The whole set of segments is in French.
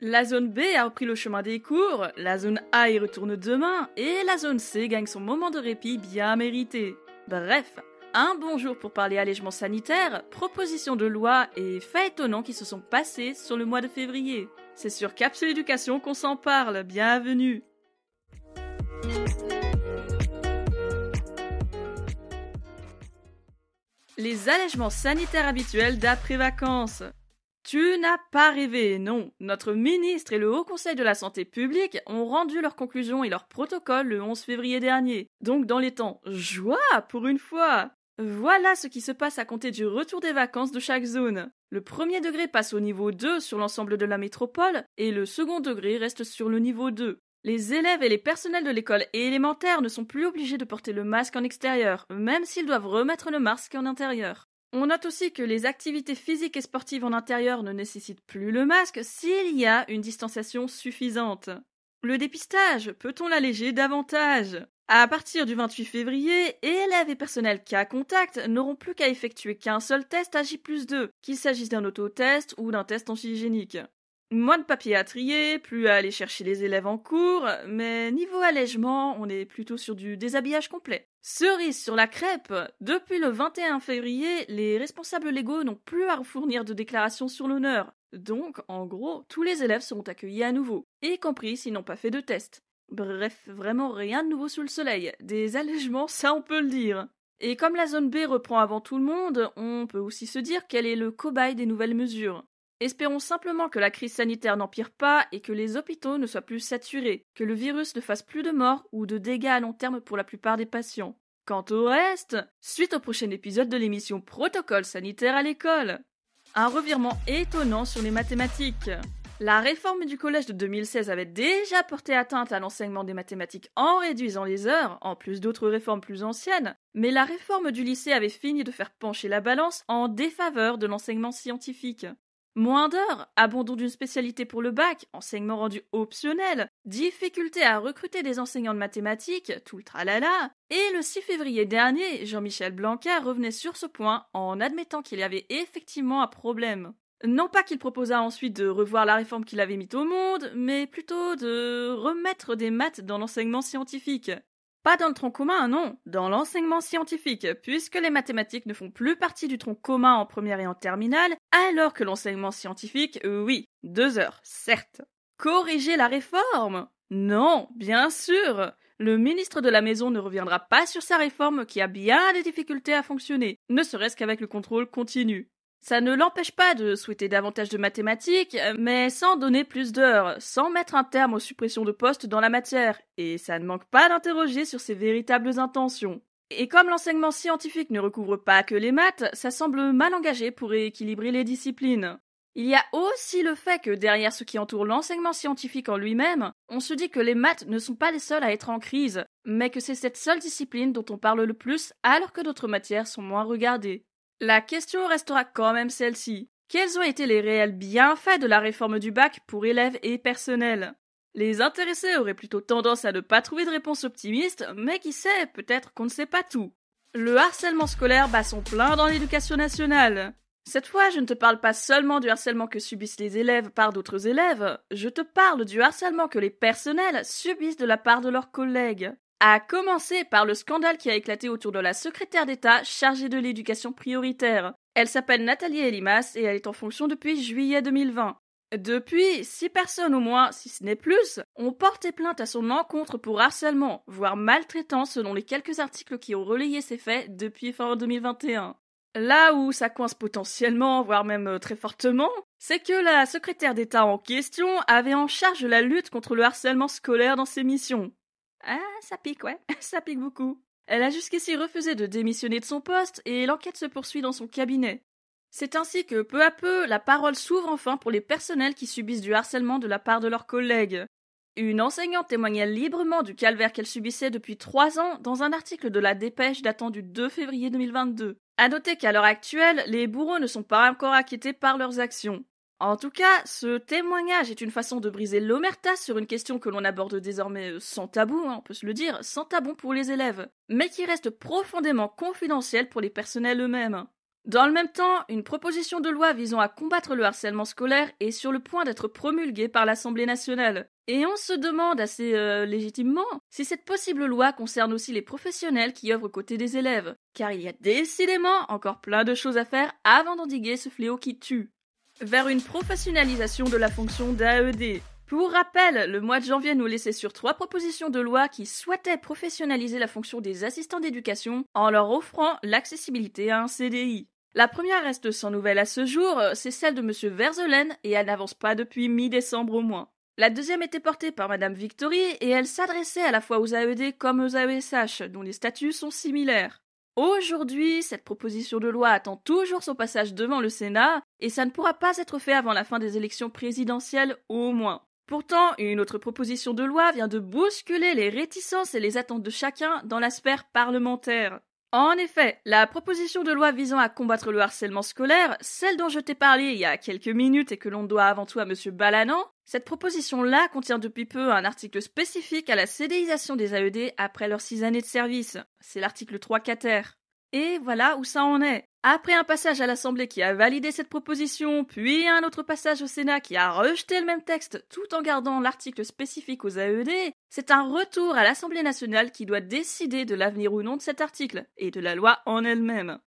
La zone B a repris le chemin des cours, la zone A y retourne demain, et la zone C gagne son moment de répit bien mérité. Bref, un bon jour pour parler allègement sanitaire, propositions de loi et faits étonnants qui se sont passés sur le mois de février. C'est sur Capsule Éducation qu'on s'en parle, bienvenue Les allègements sanitaires habituels d'après-vacances. Tu n'as pas rêvé, non. Notre ministre et le Haut Conseil de la Santé publique ont rendu leurs conclusions et leurs protocoles le 11 février dernier. Donc dans les temps, joie pour une fois. Voilà ce qui se passe à compter du retour des vacances de chaque zone. Le premier degré passe au niveau 2 sur l'ensemble de la métropole et le second degré reste sur le niveau 2. Les élèves et les personnels de l'école élémentaire ne sont plus obligés de porter le masque en extérieur, même s'ils doivent remettre le masque en intérieur. On note aussi que les activités physiques et sportives en intérieur ne nécessitent plus le masque s'il y a une distanciation suffisante. Le dépistage, peut-on l'alléger davantage? À partir du 28 février, élèves et personnels cas contact n'auront plus qu'à effectuer qu'un seul test à J 2, qu'il s'agisse d'un autotest ou d'un test antigénique. Moins de papier à trier, plus à aller chercher les élèves en cours, mais niveau allègement, on est plutôt sur du déshabillage complet. Cerise sur la crêpe, depuis le 21 février, les responsables légaux n'ont plus à fournir de déclaration sur l'honneur. Donc, en gros, tous les élèves seront accueillis à nouveau, y compris s'ils n'ont pas fait de test. Bref, vraiment rien de nouveau sous le soleil. Des allègements, ça on peut le dire. Et comme la zone B reprend avant tout le monde, on peut aussi se dire qu'elle est le cobaye des nouvelles mesures. Espérons simplement que la crise sanitaire n'empire pas et que les hôpitaux ne soient plus saturés, que le virus ne fasse plus de morts ou de dégâts à long terme pour la plupart des patients. Quant au reste, suite au prochain épisode de l'émission Protocole sanitaire à l'école. Un revirement étonnant sur les mathématiques. La réforme du collège de 2016 avait déjà porté atteinte à l'enseignement des mathématiques en réduisant les heures, en plus d'autres réformes plus anciennes, mais la réforme du lycée avait fini de faire pencher la balance en défaveur de l'enseignement scientifique. Moins d'heures, abandon d'une spécialité pour le bac, enseignement rendu optionnel, difficulté à recruter des enseignants de mathématiques, tout le tralala. Et le 6 février dernier, Jean-Michel Blanquer revenait sur ce point en admettant qu'il y avait effectivement un problème. Non pas qu'il proposa ensuite de revoir la réforme qu'il avait mise au monde, mais plutôt de remettre des maths dans l'enseignement scientifique. Pas dans le tronc commun, non, dans l'enseignement scientifique, puisque les mathématiques ne font plus partie du tronc commun en première et en terminale, alors que l'enseignement scientifique, euh, oui, deux heures, certes. Corriger la réforme? Non, bien sûr le ministre de la Maison ne reviendra pas sur sa réforme qui a bien des difficultés à fonctionner, ne serait-ce qu'avec le contrôle continu. Ça ne l'empêche pas de souhaiter davantage de mathématiques, mais sans donner plus d'heures, sans mettre un terme aux suppressions de postes dans la matière, et ça ne manque pas d'interroger sur ses véritables intentions. Et comme l'enseignement scientifique ne recouvre pas que les maths, ça semble mal engagé pour équilibrer les disciplines. Il y a aussi le fait que derrière ce qui entoure l'enseignement scientifique en lui-même, on se dit que les maths ne sont pas les seuls à être en crise, mais que c'est cette seule discipline dont on parle le plus alors que d'autres matières sont moins regardées. La question restera quand même celle-ci. Quels ont été les réels bienfaits de la réforme du bac pour élèves et personnel? Les intéressés auraient plutôt tendance à ne pas trouver de réponse optimiste, mais qui sait, peut-être qu'on ne sait pas tout. Le harcèlement scolaire bat son plein dans l'éducation nationale. Cette fois, je ne te parle pas seulement du harcèlement que subissent les élèves par d'autres élèves, je te parle du harcèlement que les personnels subissent de la part de leurs collègues. A commencer par le scandale qui a éclaté autour de la secrétaire d'État chargée de l'éducation prioritaire. Elle s'appelle Nathalie Elimas et elle est en fonction depuis juillet 2020. Depuis, six personnes au moins, si ce n'est plus, ont porté plainte à son encontre pour harcèlement, voire maltraitance selon les quelques articles qui ont relayé ces faits depuis fin 2021. Là où ça coince potentiellement, voire même euh, très fortement, c'est que la secrétaire d'État en question avait en charge la lutte contre le harcèlement scolaire dans ses missions. Ah, ça pique, ouais, ça pique beaucoup. Elle a jusqu'ici refusé de démissionner de son poste et l'enquête se poursuit dans son cabinet. C'est ainsi que peu à peu la parole s'ouvre enfin pour les personnels qui subissent du harcèlement de la part de leurs collègues. Une enseignante témoignait librement du calvaire qu'elle subissait depuis trois ans dans un article de la Dépêche datant du 2 février 2022. À noter qu'à l'heure actuelle, les bourreaux ne sont pas encore inquiétés par leurs actions. En tout cas, ce témoignage est une façon de briser l'omerta sur une question que l'on aborde désormais euh, sans tabou, hein, on peut se le dire, sans tabou pour les élèves, mais qui reste profondément confidentielle pour les personnels eux-mêmes. Dans le même temps, une proposition de loi visant à combattre le harcèlement scolaire est sur le point d'être promulguée par l'Assemblée nationale. Et on se demande assez euh, légitimement si cette possible loi concerne aussi les professionnels qui œuvrent aux côtés des élèves, car il y a décidément encore plein de choses à faire avant d'endiguer ce fléau qui tue. Vers une professionnalisation de la fonction d'AED. Pour rappel, le mois de janvier nous laissait sur trois propositions de loi qui souhaitaient professionnaliser la fonction des assistants d'éducation en leur offrant l'accessibilité à un CDI. La première reste sans nouvelle à ce jour, c'est celle de M. Verzelen et elle n'avance pas depuis mi-décembre au moins. La deuxième était portée par Mme Victory et elle s'adressait à la fois aux AED comme aux AESH, dont les statuts sont similaires. Aujourd'hui, cette proposition de loi attend toujours son passage devant le Sénat et ça ne pourra pas être fait avant la fin des élections présidentielles au moins. Pourtant, une autre proposition de loi vient de bousculer les réticences et les attentes de chacun dans la sphère parlementaire. En effet, la proposition de loi visant à combattre le harcèlement scolaire, celle dont je t'ai parlé il y a quelques minutes et que l'on doit avant tout à M. Balanan, cette proposition-là contient depuis peu un article spécifique à la CDIsation des AED après leurs six années de service. C'est l'article 3 quater. Et voilà où ça en est. Après un passage à l'Assemblée qui a validé cette proposition, puis un autre passage au Sénat qui a rejeté le même texte tout en gardant l'article spécifique aux AED, c'est un retour à l'Assemblée nationale qui doit décider de l'avenir ou non de cet article, et de la loi en elle-même.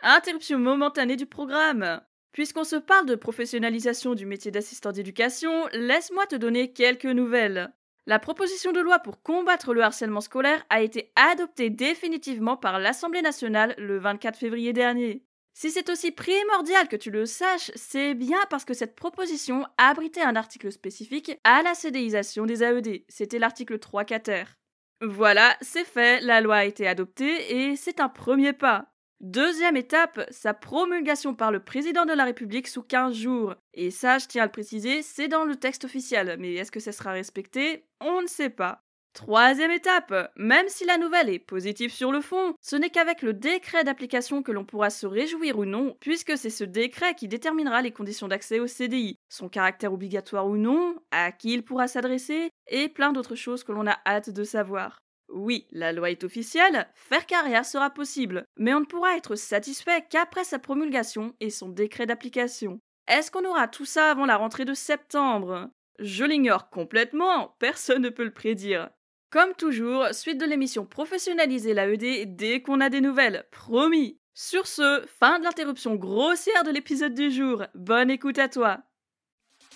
Interruption momentanée du programme. Puisqu'on se parle de professionnalisation du métier d'assistant d'éducation, laisse-moi te donner quelques nouvelles. La proposition de loi pour combattre le harcèlement scolaire a été adoptée définitivement par l'Assemblée nationale le 24 février dernier. Si c'est aussi primordial que tu le saches, c'est bien parce que cette proposition abritait un article spécifique à la CDIsation des AED. C'était l'article 3 quater. Voilà, c'est fait, la loi a été adoptée et c'est un premier pas. Deuxième étape, sa promulgation par le président de la République sous 15 jours. Et ça, je tiens à le préciser, c'est dans le texte officiel, mais est-ce que ça sera respecté? On ne sait pas. Troisième étape, même si la nouvelle est positive sur le fond, ce n'est qu'avec le décret d'application que l'on pourra se réjouir ou non, puisque c'est ce décret qui déterminera les conditions d'accès au CDI, son caractère obligatoire ou non, à qui il pourra s'adresser, et plein d'autres choses que l'on a hâte de savoir. Oui, la loi est officielle, faire carrière sera possible, mais on ne pourra être satisfait qu'après sa promulgation et son décret d'application. Est-ce qu'on aura tout ça avant la rentrée de septembre? Je l'ignore complètement, personne ne peut le prédire. Comme toujours, suite de l'émission Professionnaliser l'AED dès qu'on a des nouvelles, promis. Sur ce, fin de l'interruption grossière de l'épisode du jour. Bonne écoute à toi.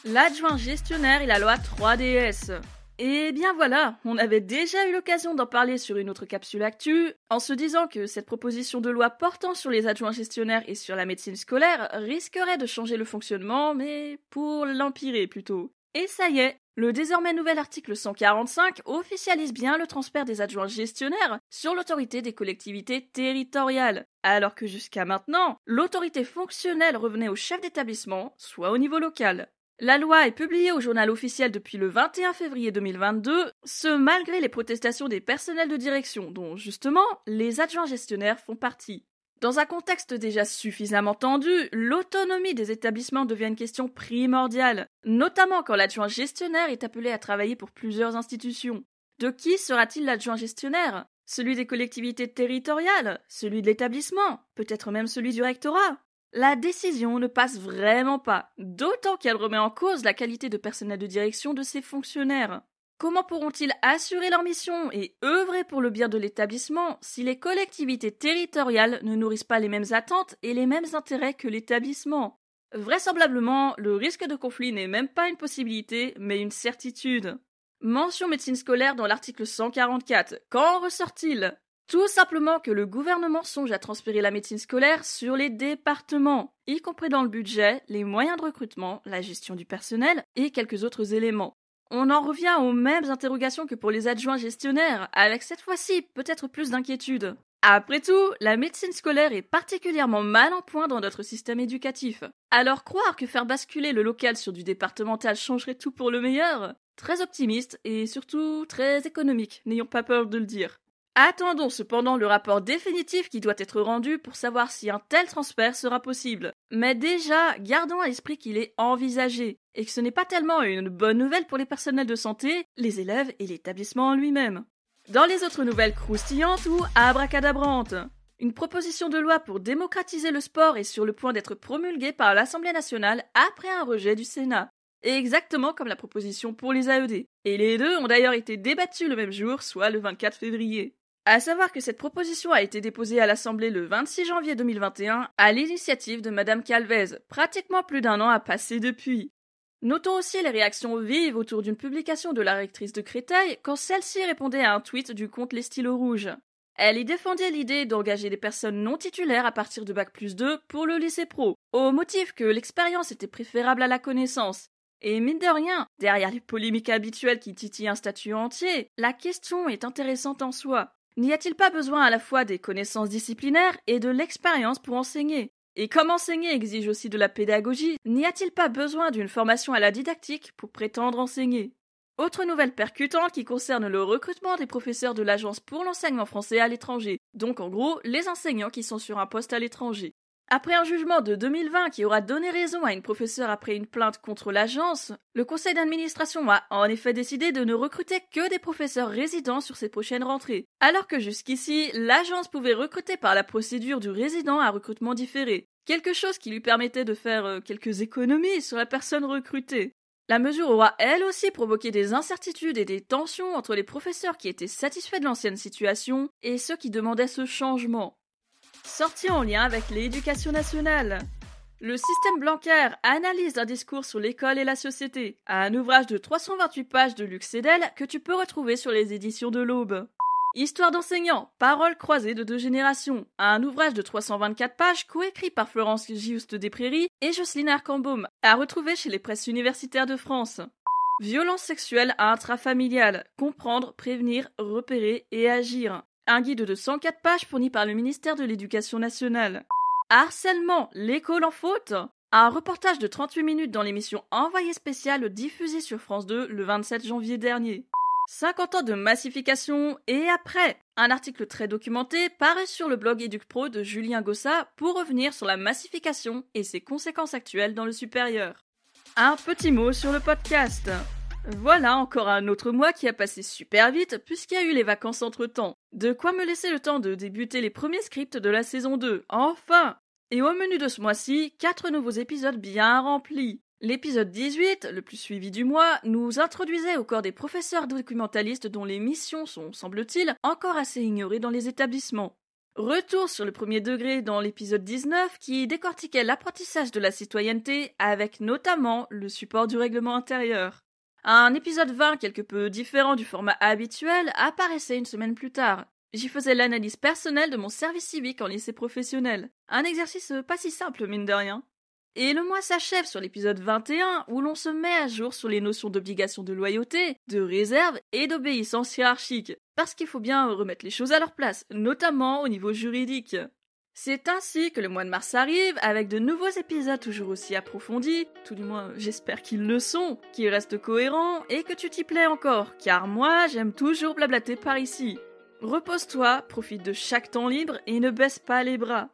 L'adjoint gestionnaire et la loi 3DS. Et bien voilà, on avait déjà eu l'occasion d'en parler sur une autre capsule actu, en se disant que cette proposition de loi portant sur les adjoints gestionnaires et sur la médecine scolaire risquerait de changer le fonctionnement, mais pour l'empirer plutôt. Et ça y est, le désormais nouvel article 145 officialise bien le transfert des adjoints gestionnaires sur l'autorité des collectivités territoriales, alors que jusqu'à maintenant, l'autorité fonctionnelle revenait au chef d'établissement, soit au niveau local. La loi est publiée au journal officiel depuis le 21 février 2022, ce malgré les protestations des personnels de direction, dont justement les adjoints gestionnaires font partie. Dans un contexte déjà suffisamment tendu, l'autonomie des établissements devient une question primordiale, notamment quand l'adjoint gestionnaire est appelé à travailler pour plusieurs institutions. De qui sera-t-il l'adjoint gestionnaire? Celui des collectivités territoriales? Celui de l'établissement? Peut-être même celui du rectorat? La décision ne passe vraiment pas, d'autant qu'elle remet en cause la qualité de personnel de direction de ses fonctionnaires. Comment pourront-ils assurer leur mission et œuvrer pour le bien de l'établissement si les collectivités territoriales ne nourrissent pas les mêmes attentes et les mêmes intérêts que l'établissement? Vraisemblablement, le risque de conflit n'est même pas une possibilité, mais une certitude. Mention médecine scolaire dans l'article 144. Qu'en ressort-il? Tout simplement que le gouvernement songe à transférer la médecine scolaire sur les départements, y compris dans le budget, les moyens de recrutement, la gestion du personnel et quelques autres éléments. On en revient aux mêmes interrogations que pour les adjoints gestionnaires, avec cette fois-ci peut-être plus d'inquiétude. Après tout, la médecine scolaire est particulièrement mal en point dans notre système éducatif. Alors croire que faire basculer le local sur du départemental changerait tout pour le meilleur? Très optimiste et surtout très économique, n'ayons pas peur de le dire. Attendons cependant le rapport définitif qui doit être rendu pour savoir si un tel transfert sera possible. Mais déjà, gardons à l'esprit qu'il est envisagé, et que ce n'est pas tellement une bonne nouvelle pour les personnels de santé, les élèves et l'établissement en lui-même. Dans les autres nouvelles croustillantes ou abracadabrantes, Une proposition de loi pour démocratiser le sport est sur le point d'être promulguée par l'Assemblée nationale après un rejet du Sénat. exactement comme la proposition pour les AED. Et les deux ont d'ailleurs été débattus le même jour, soit le 24 février. À savoir que cette proposition a été déposée à l'Assemblée le 26 janvier 2021 à l'initiative de Madame Calvez. Pratiquement plus d'un an a passé depuis. Notons aussi les réactions vives autour d'une publication de la rectrice de Créteil quand celle-ci répondait à un tweet du compte Les Stylos Rouges. Elle y défendait l'idée d'engager des personnes non titulaires à partir de Bac plus 2 pour le lycée pro, au motif que l'expérience était préférable à la connaissance. Et mine de rien, derrière les polémiques habituelles qui titillent un statut entier, la question est intéressante en soi. N'y a-t-il pas besoin à la fois des connaissances disciplinaires et de l'expérience pour enseigner? Et comme enseigner exige aussi de la pédagogie, n'y a-t-il pas besoin d'une formation à la didactique pour prétendre enseigner? Autre nouvelle percutante qui concerne le recrutement des professeurs de l'Agence pour l'enseignement français à l'étranger, donc en gros les enseignants qui sont sur un poste à l'étranger. Après un jugement de 2020 qui aura donné raison à une professeure après une plainte contre l'agence, le conseil d'administration a en effet décidé de ne recruter que des professeurs résidents sur ses prochaines rentrées, alors que jusqu'ici, l'agence pouvait recruter par la procédure du résident à recrutement différé, quelque chose qui lui permettait de faire euh, quelques économies sur la personne recrutée. La mesure aura elle aussi provoqué des incertitudes et des tensions entre les professeurs qui étaient satisfaits de l'ancienne situation et ceux qui demandaient ce changement sorti en lien avec l'éducation nationale. Le système Blanquer analyse un discours sur l'école et la société, un ouvrage de 328 pages de Luc Sedel que tu peux retrouver sur les éditions de l'Aube. Histoire d'enseignants, paroles croisées de deux générations, un ouvrage de 324 pages coécrit par Florence Giuste Desprairies et Jocelyne Arcambaume, à retrouver chez les presses universitaires de France. Violence sexuelle intrafamiliale, comprendre, prévenir, repérer et agir. Un guide de 104 pages fourni par le ministère de l'Éducation nationale. Harcèlement, l'école en faute Un reportage de 38 minutes dans l'émission Envoyé spécial diffusée sur France 2 le 27 janvier dernier. 50 ans de massification et après un article très documenté paraît sur le blog EducPro de Julien Gossa pour revenir sur la massification et ses conséquences actuelles dans le supérieur. Un petit mot sur le podcast. Voilà encore un autre mois qui a passé super vite puisqu'il y a eu les vacances entre temps. De quoi me laisser le temps de débuter les premiers scripts de la saison 2. Enfin Et au menu de ce mois-ci, quatre nouveaux épisodes bien remplis. L'épisode 18, le plus suivi du mois, nous introduisait au corps des professeurs documentalistes dont les missions sont, semble-t-il, encore assez ignorées dans les établissements. Retour sur le premier degré dans l'épisode 19 qui décortiquait l'apprentissage de la citoyenneté avec notamment le support du règlement intérieur. Un épisode 20 quelque peu différent du format habituel apparaissait une semaine plus tard. J'y faisais l'analyse personnelle de mon service civique en lycée professionnel. Un exercice pas si simple, mine de rien. Et le mois s'achève sur l'épisode 21 où l'on se met à jour sur les notions d'obligation de loyauté, de réserve et d'obéissance hiérarchique. Parce qu'il faut bien remettre les choses à leur place, notamment au niveau juridique. C'est ainsi que le mois de mars arrive, avec de nouveaux épisodes toujours aussi approfondis, tout du moins j'espère qu'ils le sont, qu'ils restent cohérents et que tu t'y plais encore, car moi j'aime toujours blablater par ici. Repose-toi, profite de chaque temps libre et ne baisse pas les bras.